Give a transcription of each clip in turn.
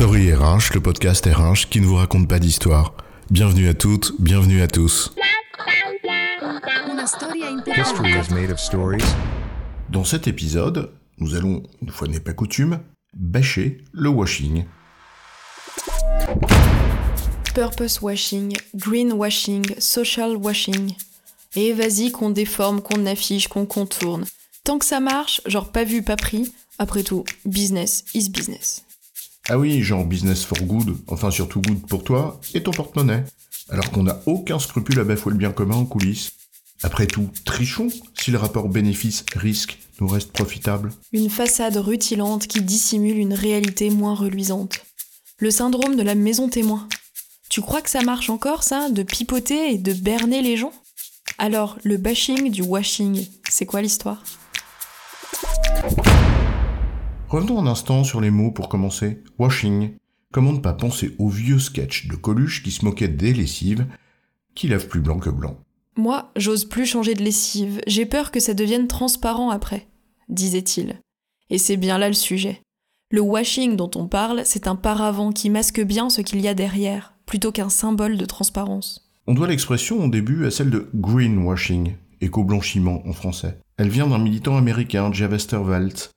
Story RH, le podcast RH qui ne vous raconte pas d'histoire. Bienvenue à toutes, bienvenue à tous. Dans cet épisode, nous allons, une fois n'est pas coutume, bâcher le washing. Purpose washing, green washing, social washing. Et vas-y qu'on déforme, qu'on affiche, qu'on contourne. Tant que ça marche, genre pas vu, pas pris, après tout, business is business. Ah oui, genre business for good, enfin surtout good pour toi et ton porte-monnaie. Alors qu'on n'a aucun scrupule à bafouer le bien commun en coulisses. Après tout, trichons si le rapport bénéfice-risque nous reste profitable. Une façade rutilante qui dissimule une réalité moins reluisante. Le syndrome de la maison témoin. Tu crois que ça marche encore, ça, de pipoter et de berner les gens? Alors, le bashing du washing, c'est quoi l'histoire? Revenons un instant sur les mots pour commencer. Washing. Comment ne pas penser au vieux sketch de Coluche qui se moquait des lessives, qui lave plus blanc que blanc. Moi, j'ose plus changer de lessive, j'ai peur que ça devienne transparent après, disait-il. Et c'est bien là le sujet. Le washing dont on parle, c'est un paravent qui masque bien ce qu'il y a derrière, plutôt qu'un symbole de transparence. On doit l'expression au début à celle de greenwashing, éco-blanchiment en français. Elle vient d'un militant américain, Jeff Westervelt,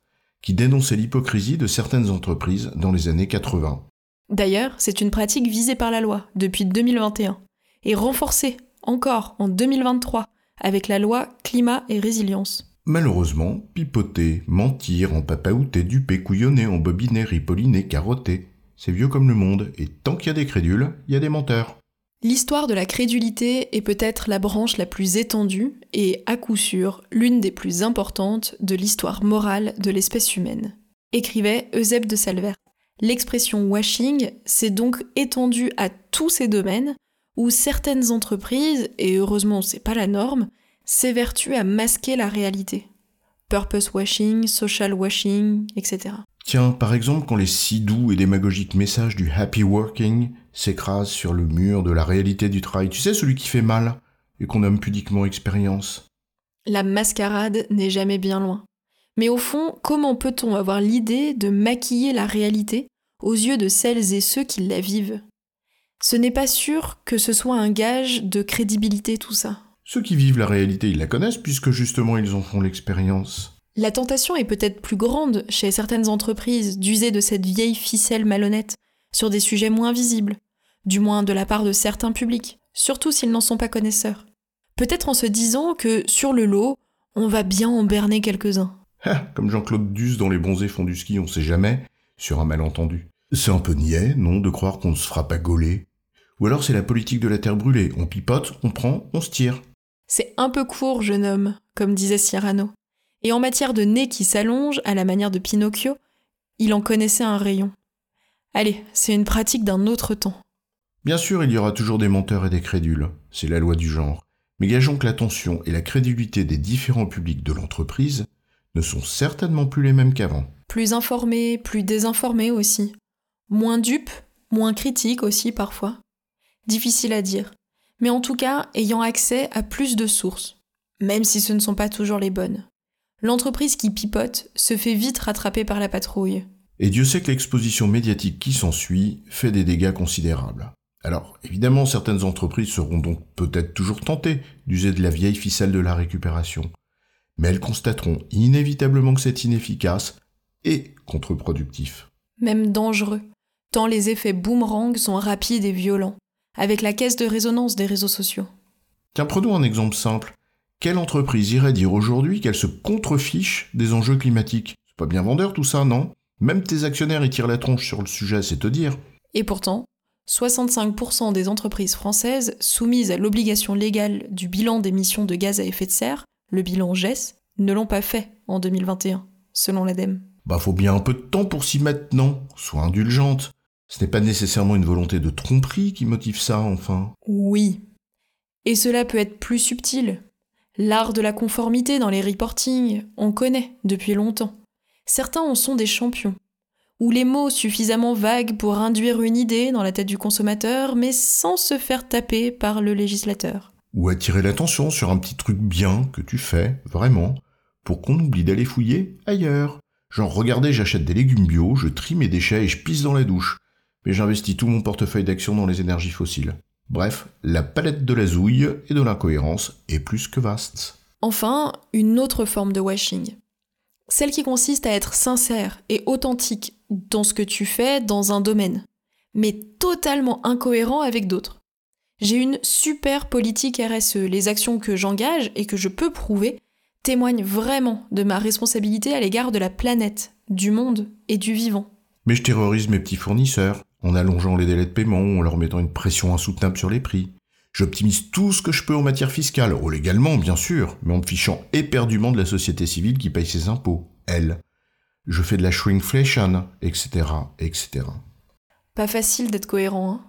qui dénonçait l'hypocrisie de certaines entreprises dans les années 80. D'ailleurs, c'est une pratique visée par la loi depuis 2021 et renforcée encore en 2023 avec la loi climat et résilience. Malheureusement, pipoter, mentir, en papaouter, duper, couillonner, embobiner, ripolliner, carotter, c'est vieux comme le monde, et tant qu'il y a des crédules, il y a des menteurs. L'histoire de la crédulité est peut-être la branche la plus étendue et, à coup sûr, l'une des plus importantes de l'histoire morale de l'espèce humaine. Écrivait Eusèbe de Salver. L'expression washing s'est donc étendue à tous ces domaines où certaines entreprises, et heureusement c'est pas la norme, s'évertuent à masquer la réalité. Purpose washing, social washing, etc. Tiens, par exemple, quand les si doux et démagogiques messages du happy working s'écrasent sur le mur de la réalité du travail, tu sais, celui qui fait mal et qu'on nomme pudiquement expérience. La mascarade n'est jamais bien loin. Mais au fond, comment peut-on avoir l'idée de maquiller la réalité aux yeux de celles et ceux qui la vivent? Ce n'est pas sûr que ce soit un gage de crédibilité tout ça. Ceux qui vivent la réalité, ils la connaissent puisque justement ils en font l'expérience. La tentation est peut-être plus grande chez certaines entreprises d'user de cette vieille ficelle malhonnête sur des sujets moins visibles, du moins de la part de certains publics, surtout s'ils n'en sont pas connaisseurs. Peut-être en se disant que sur le lot, on va bien en berner quelques-uns. Ah, comme Jean-Claude Duss dans Les Bronzés font du ski, on sait jamais, sur un malentendu. C'est un peu niais, non, de croire qu'on ne se fera pas gauler. Ou alors c'est la politique de la terre brûlée, on pipote, on prend, on se tire. C'est un peu court, jeune homme, comme disait Cyrano. Et en matière de nez qui s'allonge, à la manière de Pinocchio, il en connaissait un rayon. Allez, c'est une pratique d'un autre temps. Bien sûr, il y aura toujours des menteurs et des crédules, c'est la loi du genre. Mais gageons que l'attention et la crédulité des différents publics de l'entreprise ne sont certainement plus les mêmes qu'avant. Plus informés, plus désinformés aussi. Moins dupes, moins critiques aussi parfois. Difficile à dire. Mais en tout cas, ayant accès à plus de sources, même si ce ne sont pas toujours les bonnes l'entreprise qui pipote se fait vite rattraper par la patrouille. Et Dieu sait que l'exposition médiatique qui s'ensuit fait des dégâts considérables. Alors, évidemment, certaines entreprises seront donc peut-être toujours tentées d'user de la vieille ficelle de la récupération. Mais elles constateront inévitablement que c'est inefficace et contre-productif. Même dangereux, tant les effets boomerang sont rapides et violents, avec la caisse de résonance des réseaux sociaux. Tiens, prenons un exemple simple. Quelle entreprise irait dire aujourd'hui qu'elle se contrefiche des enjeux climatiques? C'est pas bien vendeur tout ça, non? Même tes actionnaires y tirent la tronche sur le sujet, c'est te dire. Et pourtant, 65% des entreprises françaises soumises à l'obligation légale du bilan d'émissions de gaz à effet de serre, le bilan GES, ne l'ont pas fait en 2021, selon l'ADEME. Bah faut bien un peu de temps pour s'y mettre, non? Sois indulgente. Ce n'est pas nécessairement une volonté de tromperie qui motive ça, enfin. Oui. Et cela peut être plus subtil. L'art de la conformité dans les reportings, on connaît depuis longtemps. Certains en sont des champions. Ou les mots suffisamment vagues pour induire une idée dans la tête du consommateur, mais sans se faire taper par le législateur. Ou attirer l'attention sur un petit truc bien que tu fais, vraiment, pour qu'on oublie d'aller fouiller ailleurs. Genre, regardez, j'achète des légumes bio, je trie mes déchets et je pisse dans la douche. mais j'investis tout mon portefeuille d'actions dans les énergies fossiles. Bref, la palette de la zouille et de l'incohérence est plus que vaste. Enfin, une autre forme de washing. Celle qui consiste à être sincère et authentique dans ce que tu fais dans un domaine, mais totalement incohérent avec d'autres. J'ai une super politique RSE. Les actions que j'engage et que je peux prouver témoignent vraiment de ma responsabilité à l'égard de la planète, du monde et du vivant. Mais je terrorise mes petits fournisseurs en allongeant les délais de paiement, en leur mettant une pression insoutenable sur les prix. J'optimise tout ce que je peux en matière fiscale, oh légalement bien sûr, mais en me fichant éperdument de la société civile qui paye ses impôts, elle. Je fais de la shrinkflation, etc., etc. Pas facile d'être cohérent, hein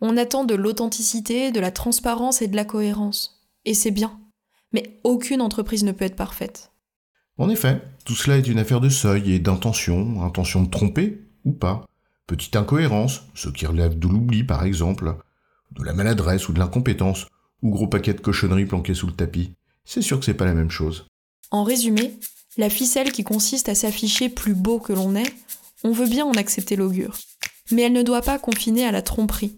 On attend de l'authenticité, de la transparence et de la cohérence. Et c'est bien. Mais aucune entreprise ne peut être parfaite. En effet, tout cela est une affaire de seuil et d'intention, intention de tromper ou pas. Petite incohérence, ce qui relève de l'oubli par exemple, de la maladresse ou de l'incompétence, ou gros paquet de cochonneries planqués sous le tapis. C'est sûr que c'est pas la même chose. En résumé, la ficelle qui consiste à s'afficher plus beau que l'on est, on veut bien en accepter l'augure. Mais elle ne doit pas confiner à la tromperie.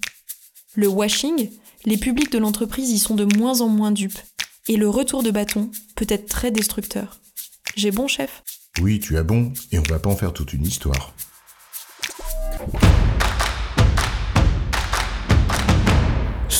Le washing, les publics de l'entreprise y sont de moins en moins dupes. Et le retour de bâton peut être très destructeur. J'ai bon, chef? Oui, tu as bon, et on va pas en faire toute une histoire.